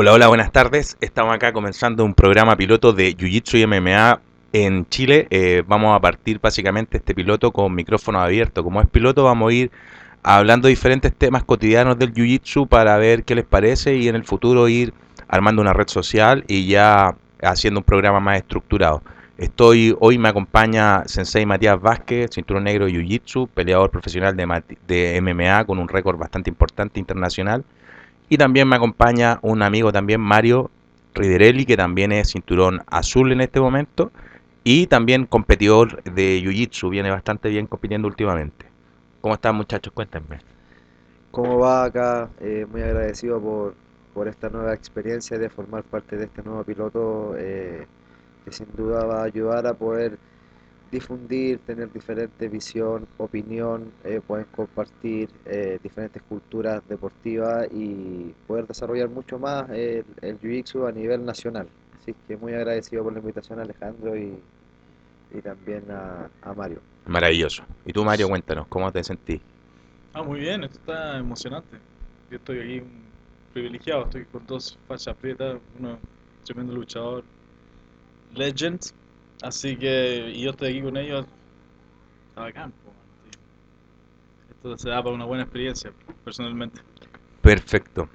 Hola, hola, buenas tardes. Estamos acá comenzando un programa piloto de Jiu-Jitsu y MMA en Chile. Eh, vamos a partir básicamente este piloto con micrófono abierto. Como es piloto, vamos a ir hablando de diferentes temas cotidianos del Jiu-Jitsu para ver qué les parece y en el futuro ir armando una red social y ya haciendo un programa más estructurado. Estoy, hoy me acompaña Sensei Matías Vázquez, cinturón negro de Jiu-Jitsu, peleador profesional de, de MMA con un récord bastante importante internacional y también me acompaña un amigo también, Mario Riderelli, que también es cinturón azul en este momento. Y también competidor de Jiu-Jitsu, viene bastante bien compitiendo últimamente. ¿Cómo están muchachos? Cuéntenme. ¿Cómo va acá? Eh, muy agradecido por, por, esta nueva experiencia de formar parte de este nuevo piloto eh, que sin duda va a ayudar a poder difundir, tener diferente visión, opinión, eh, pueden compartir eh, diferentes culturas deportivas y poder desarrollar mucho más el, el Jiu-Jitsu a nivel nacional. Así que muy agradecido por la invitación a Alejandro y, y también a, a, Mario. Maravilloso. Y tú Mario, cuéntanos, ¿cómo te sentís? Ah, muy bien, esto está emocionante. Yo estoy aquí privilegiado, estoy con dos fachas prietas, uno tremendo luchador, legend, Así que, y yo estoy aquí con ellos, está bacán. Esto se da para una buena experiencia, personalmente. Perfecto.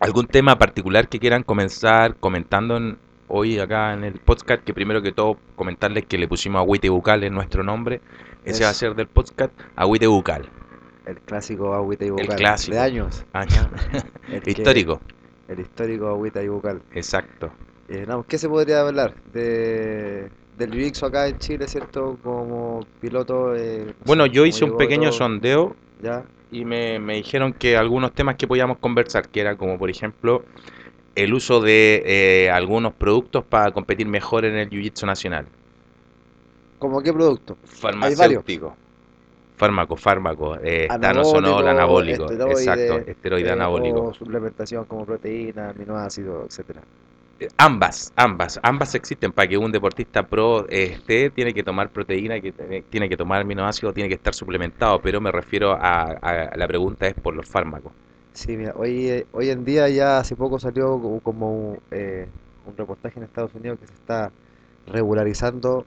¿Algún tema particular que quieran comenzar comentando hoy acá en el podcast? Que primero que todo comentarles que le pusimos Agüite Bucal en nuestro nombre. Ese va a ser del podcast Agüite Bucal. El clásico Agüite Bucal. El clásico. De años. Años. histórico. El histórico Agüite Bucal. Exacto. Eh, no, ¿Qué se podría hablar de, del UX acá en Chile, cierto? Como piloto. Eh, bueno, yo hice un pequeño sondeo ¿Ya? y me, me, dijeron que algunos temas que podíamos conversar, que era como por ejemplo el uso de eh, algunos productos para competir mejor en el Jiu-Jitsu nacional. ¿Cómo qué producto? Farmacéutico. Fármaco, fármaco, eh, tanosonol, anabólico, esteroide, exacto, esteroide eh, anabólico. Suplementación como proteína, aminoácidos, etcétera. Ambas, ambas, ambas existen para que un deportista pro esté, tiene que tomar proteína, que tiene que tomar aminoácidos, tiene que estar suplementado, pero me refiero a, a la pregunta es por los fármacos. Sí, mira, hoy, hoy en día ya hace poco salió como eh, un reportaje en Estados Unidos que se está regularizando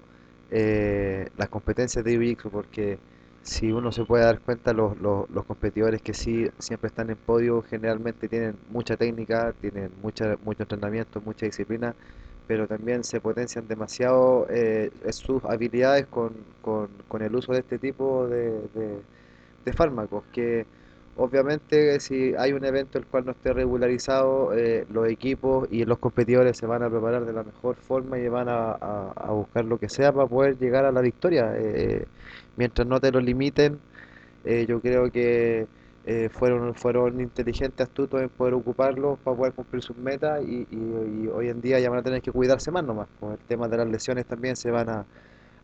eh, las competencias de jiu porque si uno se puede dar cuenta, los, los, los, competidores que sí siempre están en podio generalmente tienen mucha técnica, tienen mucha, mucho entrenamiento, mucha disciplina, pero también se potencian demasiado eh, sus habilidades con, con, con, el uso de este tipo de, de, de, fármacos, que obviamente si hay un evento el cual no esté regularizado, eh, los equipos y los competidores se van a preparar de la mejor forma y van a, a, buscar lo que sea para poder llegar a la victoria. Eh, mientras no te lo limiten, eh, yo creo que eh, fueron, fueron inteligentes, astutos en poder ocuparlo para poder cumplir sus metas y, y, y, hoy en día ya van a tener que cuidarse más nomás. Con el tema de las lesiones también se van a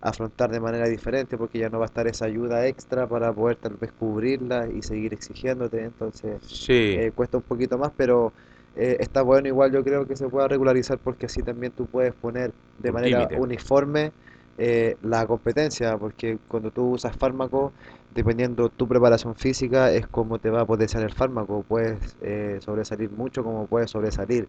afrontar de manera diferente porque ya no va a estar esa ayuda extra para poder tal vez cubrirla y seguir exigiéndote, entonces sí. eh, cuesta un poquito más, pero eh, está bueno igual yo creo que se pueda regularizar porque así también tú puedes poner de Un manera uniforme eh, la competencia, porque cuando tú usas fármaco, dependiendo tu preparación física, es como te va a potenciar el fármaco. Puedes eh, sobresalir mucho como puedes sobresalir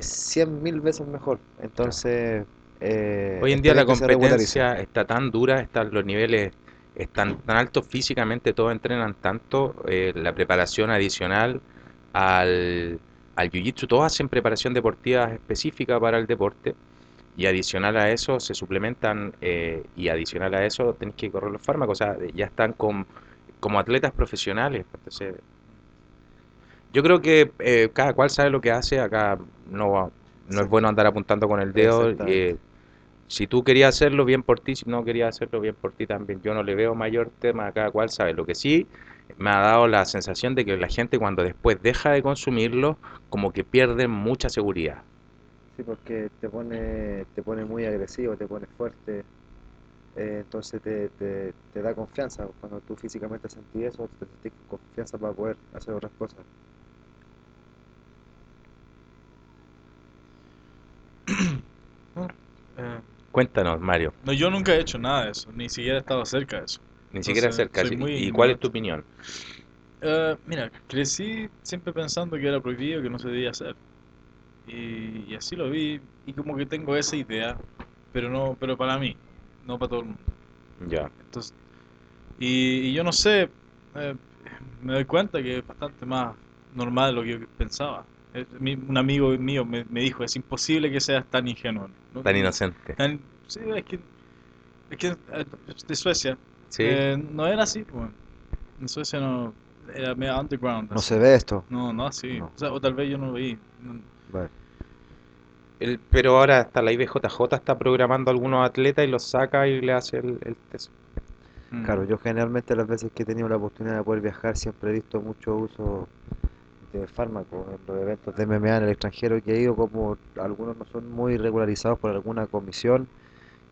100 mil veces mejor. Entonces, eh, Hoy en día la competencia está tan dura, están los niveles están tan altos físicamente, todos entrenan tanto, eh, la preparación adicional al, al jiu-jitsu, todos hacen preparación deportiva específica para el deporte y adicional a eso se suplementan eh, y adicional a eso tenés que correr los fármacos, o sea, ya están con, como atletas profesionales. Entonces, yo creo que eh, cada cual sabe lo que hace, acá no, va- no es bueno andar apuntando con el dedo. Exactamente. eh, si tú querías hacerlo bien por ti, si no querías hacerlo bien por ti también. Yo no le veo mayor tema a cada cual sabe. Lo que sí me ha dado la sensación de que la gente cuando después deja de consumirlo, como que pierde mucha seguridad. Sí, porque te pone, te pone muy agresivo, te pone fuerte, eh, entonces te, te, te da confianza. Cuando tú físicamente sentís eso, te sentís con confianza para poder hacer otras cosas. Cuéntanos, Mario, no, yo nunca he hecho nada de eso, ni siquiera he estado cerca de eso. ni siquiera Entonces, soy ¿Y cuál es tu opinión? Eh, mira, crecí siempre pensando que era prohibido, que no se debía hacer. Y, y así lo vi, y como que tengo esa idea, pero no, pero para mí, no para todo el mundo. Ya. Entonces, y, y yo no sé, eh, me doy cuenta que es bastante más normal de lo que yo pensaba. Un amigo mío me, me dijo, es imposible que seas tan ingenuo. ¿no? Tan inocente. Tan- sí, es que, es que eh, de Suecia Sí. eh, no era así, pues. En Suecia no, era medio underground. No así. se ve esto. No, no así. No. O, sea, o tal vez yo no lo vi. No- Bueno, El- pero ahora hasta la IBJJ está programando a algunos atletas y los saca y le hace el, el test. mm. Claro, yo generalmente las veces que he tenido la oportunidad de poder viajar siempre he visto mucho uso de fármacos en los eventos de MMA en el extranjero que he ido como algunos no son muy regularizados por alguna comisión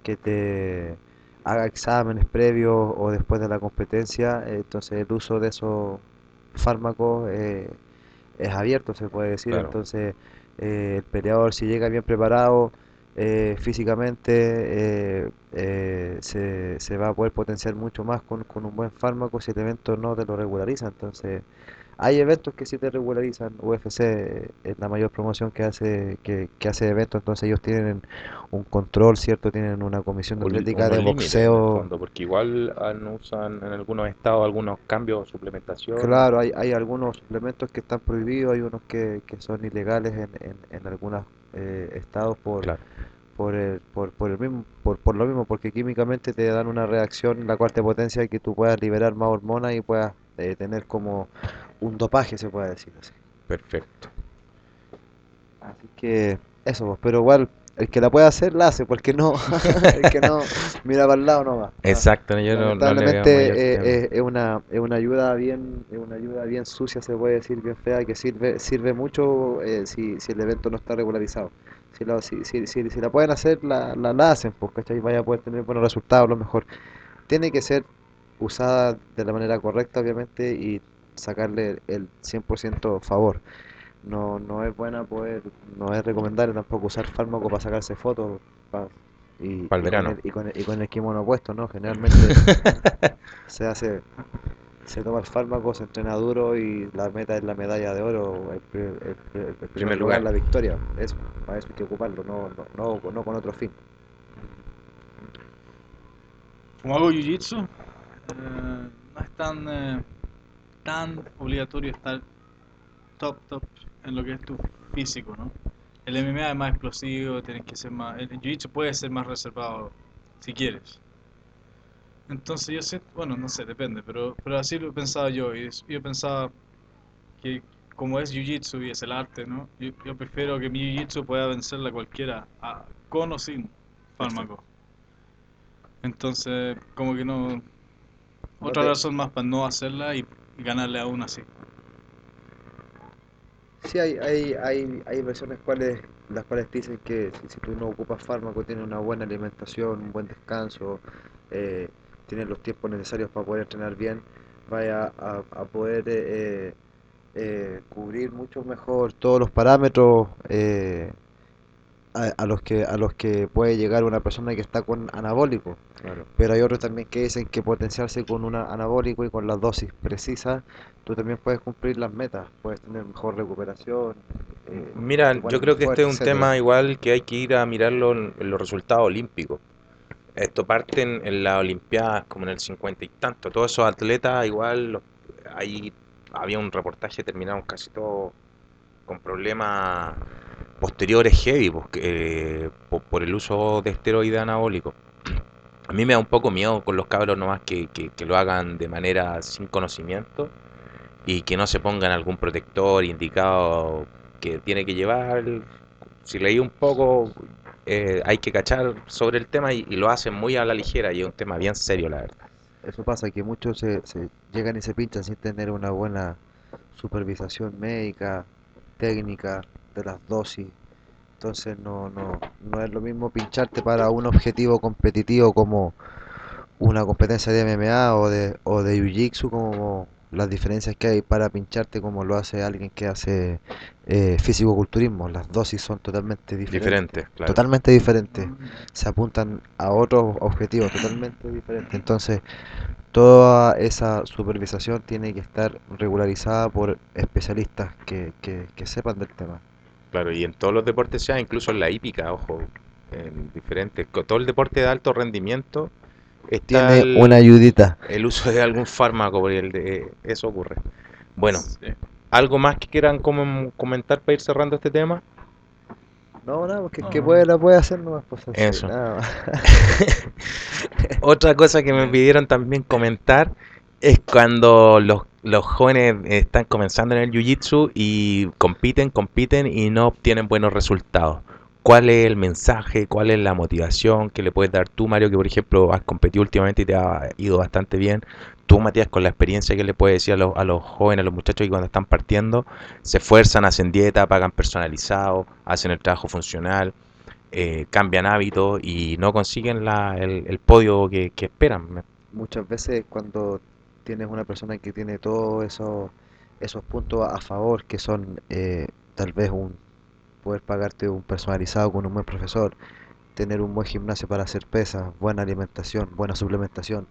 que te haga exámenes previos o después de la competencia, entonces el uso de esos fármacos eh, es abierto, se puede decir, Claro. entonces eh, el peleador si llega bien preparado eh, físicamente eh, se, se va a poder potenciar mucho más con, con un buen fármaco si el evento no te lo regulariza. Entonces, hay eventos que sí te regularizan. UFC es la mayor promoción que hace que, que hace eventos, entonces ellos tienen un control, ¿cierto? Tienen una comisión de atlética de boxeo. fondo, porque igual usan en algunos estados algunos cambios, suplementación. Claro, hay, hay algunos suplementos que están prohibidos, hay unos que, que son ilegales en, en, en algunos eh, estados por, Claro. Por el, por, por el mismo, por, por lo mismo, porque químicamente te dan una reacción, la cual te potencia que tú puedas liberar más hormonas y puedas eh, tener como un dopaje, se puede decir así. Perfecto. Así que eso, pues, pero igual el que la pueda hacer la hace, porque no, el que no mira para el lado no va. Exacto, yo no, no le veo eh, eh, es una, es una ayuda bien, es una ayuda bien sucia, se puede decir, bien fea, que sirve, sirve mucho eh, si, si el evento no está regularizado. Si, la- si, si, si, si la pueden hacer, la, la, la hacen, pues, ¿cachai? Vaya a poder tener buenos resultados, lo mejor. Tiene que ser usada de la manera correcta, obviamente, y sacarle el 100% favor. No, no es buena poder, no es recomendable tampoco usar fármaco para sacarse fotos pa- y, y con verano. el, y, con el, y con el kimono puesto, ¿no? Generalmente se hace, se toma el fármaco, se entrena duro y la meta es la medalla de oro, el, el pri- el primer lugar, lugar. la victoria. Eso, para eso hay que ocuparlo, no, no, no, no con otro fin. Como hago jiu-jitsu, eh, no es tan, eh, tan obligatorio estar top, top en lo que es tu físico, ¿no? El MMA es más explosivo, tienes que ser más... El jiu-jitsu puede ser más reservado si quieres. Entonces yo siento, bueno, no sé, depende, pero, pero así lo pensaba yo. Y yo pensaba que como es jiu-jitsu y es el arte, ¿no? Yo, yo prefiero que mi jiu-jitsu pueda vencerla a cualquiera, a- con o sin fármaco. Entonces, como que no... Otra razón más para no hacerla y, y ganarle aún así. Sí, hay, hay, hay, hay versiones cuales, las cuales dicen que si, si tú no ocupas fármaco, tienes una buena alimentación, un buen descanso, eh, tienes los tiempos necesarios para poder entrenar bien, vaya a, a poder eh, eh, cubrir mucho mejor todos los parámetros eh, a, a los que a los que puede llegar una persona que está con anabólico. Claro. Pero hay otros también que dicen que potenciarse con un anabólico y con las dosis precisas, tú también puedes cumplir las metas, puedes tener mejor recuperación. eh, Mira, yo creo que fuerte, este es un etcétera. tema igual que hay que ir a mirarlo en, los resultados olímpicos. Esto parte en, en las Olimpiadas como en el 50 y tanto. Todos esos atletas igual, los- ahí había un reportaje terminaron casi todos con problemas posteriores heavy pues, eh, por, el uso de esteroides anabólicos. A mí me da un poco miedo con los cabros nomás que, que, que lo hagan de manera sin conocimiento y que no se pongan algún protector indicado que tiene que llevar. Si leí un poco, eh, hay que cachar sobre el tema y, y lo hacen muy a la ligera y es un tema bien serio, la verdad. Eso pasa, que muchos se, se llegan y se pinchan sin tener una buena supervisación médica, técnica de las dosis. Entonces no, no, no es lo mismo pincharte para un objetivo competitivo como una competencia de MMA o de, o de Jiu-Jitsu, como las diferencias que hay para pincharte como lo hace alguien que hace eh, físico-culturismo. Las dosis son totalmente diferentes. Claro. Totalmente diferentes. Se apuntan a otros objetivos totalmente diferentes. Entonces, toda esa supervisación tiene que estar regularizada por especialistas que, que, que sepan del tema. Claro, y en todos los deportes sea, incluso en la hípica, ojo, en diferentes, todo el deporte de alto rendimiento está Tiene el, una ayudita. el uso de algún fármaco, porque el de, eso ocurre. Bueno, Sí. ¿algo más que quieran comentar para ir cerrando este tema? No, no, porque el que puede la puede hacer nomás, pues así, Eso. nada más. Otra cosa que me pidieron también comentar es cuando los, los jóvenes están comenzando en el Jiu-Jitsu y compiten, compiten y no obtienen buenos resultados. ¿Cuál es el mensaje? ¿Cuál es la motivación que le puedes dar tú, Mario, que por ejemplo has competido últimamente y te ha ido bastante bien? Tú, Matías, con la experiencia que le puedes decir a los, a los jóvenes, a los muchachos que cuando están partiendo se esfuerzan, hacen dieta, pagan personalizado, hacen el trabajo funcional, eh, cambian hábitos y no consiguen la, el, el podio que, esperan. Muchas veces cuando tienes una persona que tiene todos esos, esos puntos a favor, que son eh, tal vez un poder pagarte un personalizado con un buen profesor, tener un buen gimnasio para hacer pesas, buena alimentación, buena suplementación,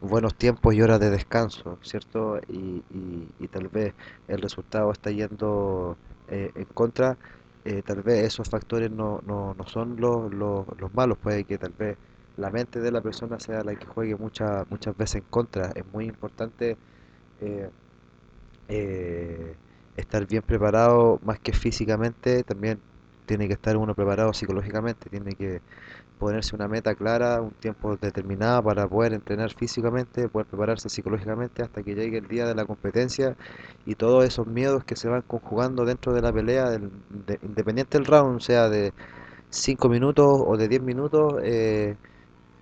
buenos tiempos y horas de descanso, ¿cierto? Y, y- y tal vez el resultado está yendo eh, en contra, eh, tal vez esos factores no, no, no son los, los, los malos, puede que tal vez la mente de la persona sea la que juegue muchas muchas veces en contra. Es muy importante eh, eh, estar bien preparado, más que físicamente, también tiene que estar uno preparado psicológicamente, tiene que ponerse una meta clara, un tiempo determinado para poder entrenar físicamente, poder prepararse psicológicamente hasta que llegue el día de la competencia. Y todos esos miedos que se van conjugando dentro de la pelea, del- de- independiente del round, sea de 5 minutos o de 10 minutos, eh,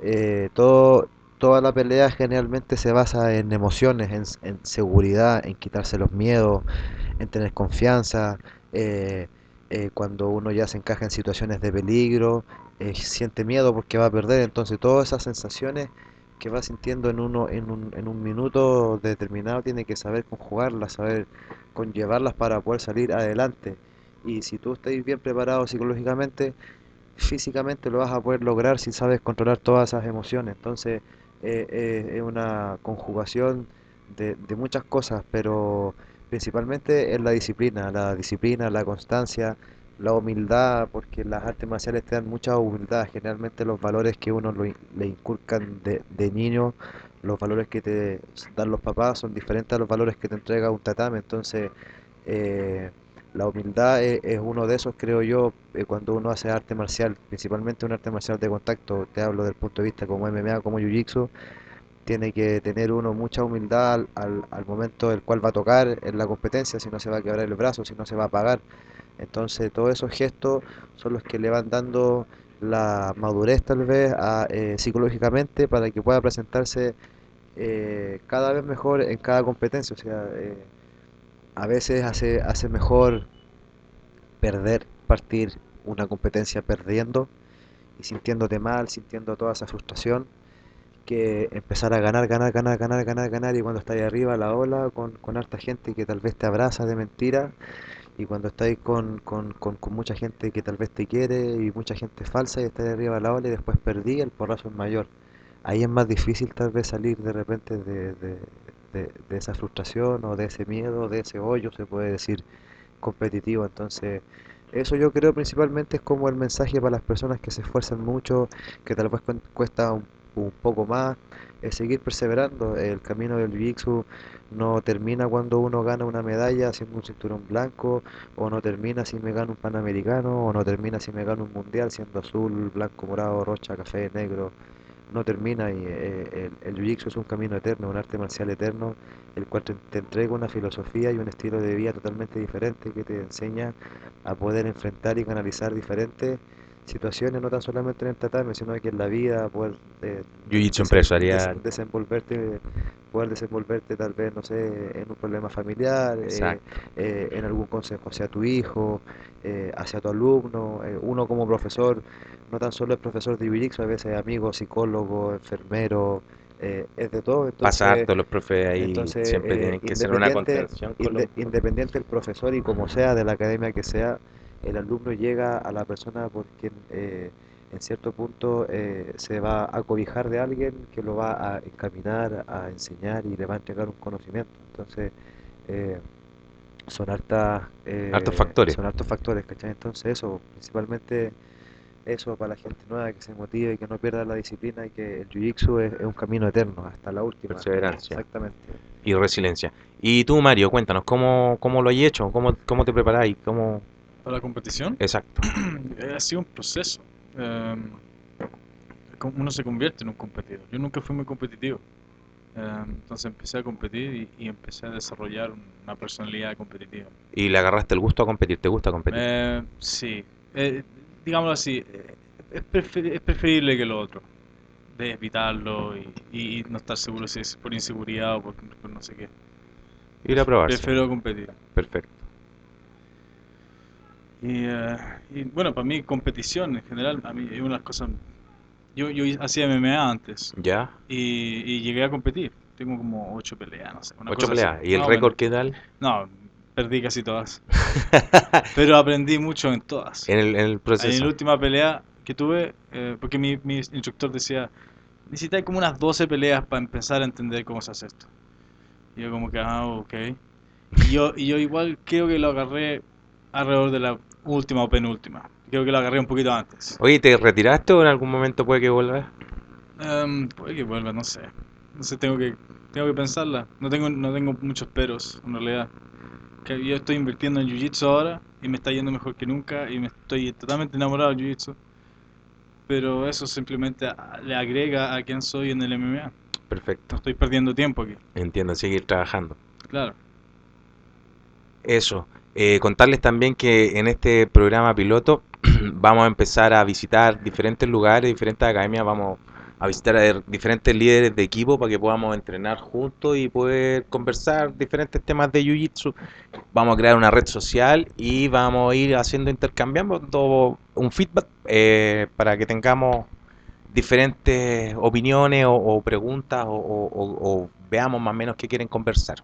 eh, todo, toda la pelea generalmente se basa en emociones, en, seguridad, en quitarse los miedos, en tener confianza. eh, eh, cuando uno ya se encaja en situaciones de peligro, eh, siente miedo porque va a perder. Entonces, todas esas sensaciones que va sintiendo en uno en un, en un minuto determinado, tiene que saber conjugarlas, saber conllevarlas para poder salir adelante. Y si tú estás bien preparado psicológicamente, físicamente lo vas a poder lograr si sabes controlar todas esas emociones. Entonces, eh, eh, es una conjugación de, de muchas cosas, pero principalmente es la disciplina, la disciplina, la constancia, la humildad, porque las artes marciales te dan mucha humildad. Generalmente los valores que uno lo le inculcan de, de niño, los valores que te dan los papás son diferentes a los valores que te entrega un tatame. Entonces, eh, la humildad es, es uno de esos, creo yo, eh, cuando uno hace arte marcial, principalmente un arte marcial de contacto, te hablo del punto de vista como MMA, como Jiu-Jitsu, tiene que tener uno mucha humildad al, al, al momento del cual va a tocar en la competencia, si no se va a quebrar el brazo, si no se va a apagar. Entonces, todos esos gestos son los que le van dando la madurez tal vez a, eh, psicológicamente para que pueda presentarse eh, cada vez mejor en cada competencia. O sea, eh, a veces hace, hace mejor perder, partir una competencia perdiendo y sintiéndote mal, sintiendo toda esa frustración, que empezar a ganar, ganar, ganar, ganar, ganar, ganar y cuando estás ahí arriba la ola con, con harta gente que tal vez te abraza de mentira y cuando estáis con, con, con, con mucha gente que tal vez te quiere y mucha gente falsa y estás arriba la ola y después perdí, el porrazo es mayor. Ahí es más difícil tal vez salir de repente de, de, de, de esa frustración o de ese miedo, de ese hoyo, se puede decir, competitivo. Entonces, eso yo creo principalmente es como el mensaje para las personas que se esfuerzan mucho, que tal vez cuesta un, un poco más, es seguir perseverando. El camino del Jiu-Jitsu no termina cuando uno gana una medalla haciendo un cinturón blanco, o no termina si me gano un panamericano, o no termina si me gano un mundial siendo azul, blanco, morado, rocha, café, negro. No termina y eh, el, el es un camino eterno, un arte marcial eterno, el cual te, te entrega una filosofía y un estilo de vida totalmente diferente que te enseña a poder enfrentar y canalizar diferentes situaciones, no tan solamente en el tatame, sino que en la vida, poder eh, Jiu-Jitsu empresarial. des- desenvolverte, poder desenvolverte tal vez, no sé, en un problema familiar, eh, eh, en algún consejo hacia tu hijo, eh, hacia tu alumno, eh, uno como profesor, no tan solo es profesor de Jiu-Jitsu, a veces es amigo, psicólogo, enfermero, eh, es de todo, Pasa entonces... harto, los profes ahí Entonces, siempre eh, tienen que ser una contención inde- independiente el profesor y como sea, de la academia que sea, el alumno llega a la persona porque eh, en cierto punto eh, se va a cobijar de alguien que lo va a encaminar, a enseñar y le va a entregar un conocimiento. Entonces, eh, son hartas, eh, Hartos factores. son hartos factores, ¿cachai? Entonces eso, principalmente eso para la gente nueva que se motive y que no pierda la disciplina y que el jiu-jitsu es, es un camino eterno hasta la última. Perseverancia. Exactamente. Y resiliencia. Y tú, Mario, cuéntanos, ¿cómo, cómo lo has hecho? ¿Cómo, cómo te preparáis? ¿Cómo... Para la competición, Exacto. ha sido un proceso. Em, uno se convierte en un competidor. Yo nunca fui muy competitivo. Em, entonces empecé a competir y, y empecé a desarrollar una personalidad competitiva. Y le agarraste el gusto a competir, ¿te gusta competir? Eh, sí, Eh, digámoslo así, eh, es, prefer- es preferible que lo otro, de evitarlo y, y no estar seguro si es por inseguridad o por, por no sé qué. Ir a. Prefiero competir. Perfecto. Y, eh, y, bueno, para mí competición en general, a mí es una cosas... Yo, yo hacía MMA antes ¿Ya? y, y llegué a competir. Tengo como ocho peleas, no sé. Una Ocho cosa así. peleas. ¿Y el récord qué tal? No, perdí casi todas. Pero aprendí mucho en todas. En el, en el En proceso. la última pelea que tuve, eh, porque mi, mi instructor decía, necesitáis como unas 12 peleas para empezar a entender cómo se hace esto. Y yo como que, ah, ok. Y yo, y yo igual creo que lo agarré alrededor de la última o penúltima. Creo que lo agarré un poquito antes. Oye, ¿te retiraste o en algún momento puede que vuelvas? Em, puede que vuelva, no sé. No sé, tengo que, tengo que pensarla. No tengo, no tengo muchos peros, en realidad. Que yo estoy invirtiendo en Jiu-Jitsu ahora y me está yendo mejor que nunca y me estoy totalmente enamorado del Jiu-Jitsu. Pero eso simplemente le agrega a quién soy en el MMA. No Perfecto. estoy perdiendo tiempo aquí. Entiendo, seguir trabajando. Claro. Eso. Eh, contarles también que en este programa piloto vamos a empezar a visitar diferentes lugares, diferentes academias, vamos a visitar a diferentes líderes de equipo para que podamos entrenar juntos y poder conversar diferentes temas de Jiu-Jitsu. Vamos a crear una red social y vamos a ir haciendo intercambiando un feedback eh, para que tengamos diferentes opiniones o, o preguntas o, o- veamos más o menos qué quieren conversar.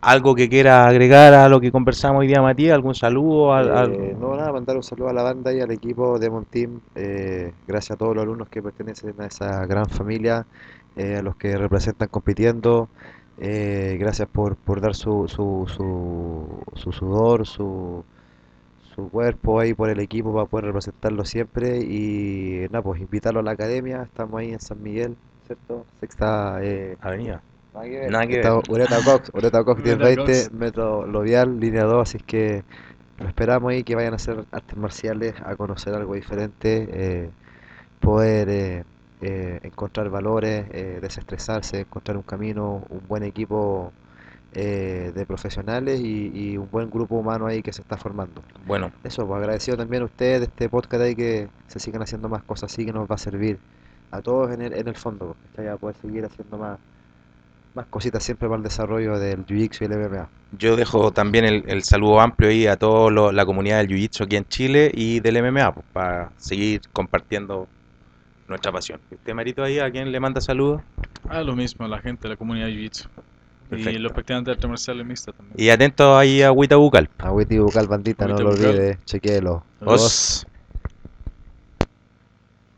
¿Algo que quiera agregar a lo que conversamos hoy día, Matías? ¿Algún saludo? Al- al- Eh, no, nada, mandar un saludo a la banda y al equipo de Monteam. eh, gracias a todos los alumnos que pertenecen a esa gran familia, eh, a los que representan compitiendo. eh, gracias por, por dar su, su, su, su sudor, su, su cuerpo ahí por el equipo para poder representarlo siempre. Y nada, pues invitarlo a la academia. Estamos ahí en San Miguel, ¿cierto? Sexta. Eh, Avenida. Nada que ver. Ureta Cox, Ureta Cox Ureta 1020, Cox. metro Lovial, línea 2, así es que lo esperamos ahí que vayan a hacer artes marciales, a conocer algo diferente, eh, poder eh, eh, encontrar valores, eh, desestresarse, encontrar un camino, un buen equipo eh, de profesionales y, y un buen grupo humano ahí que se está formando. Bueno, Eso, pues agradecido también a ustedes de este podcast ahí que se sigan haciendo más cosas así que nos va a servir a todos en el, en el fondo, pues, a poder seguir haciendo más, más cositas siempre para el desarrollo del Jiu-Jitsu y el MMA. yo dejo también el, el saludo amplio ahí a toda la comunidad del Jiu-Jitsu aquí en Chile y del MMA, pues, para seguir compartiendo nuestra pasión. ¿Y ¿Usted, Marito, ahí a quién le manda saludos? Ah, lo mismo, a la gente de la comunidad Jiu-Jitsu. Y los practicantes de artes marciales mixtas también. Y atento ahí a Huita Bucal. Agüita y bucal bandita, no Agüita lo bucal. olvide, chequéelo. Os.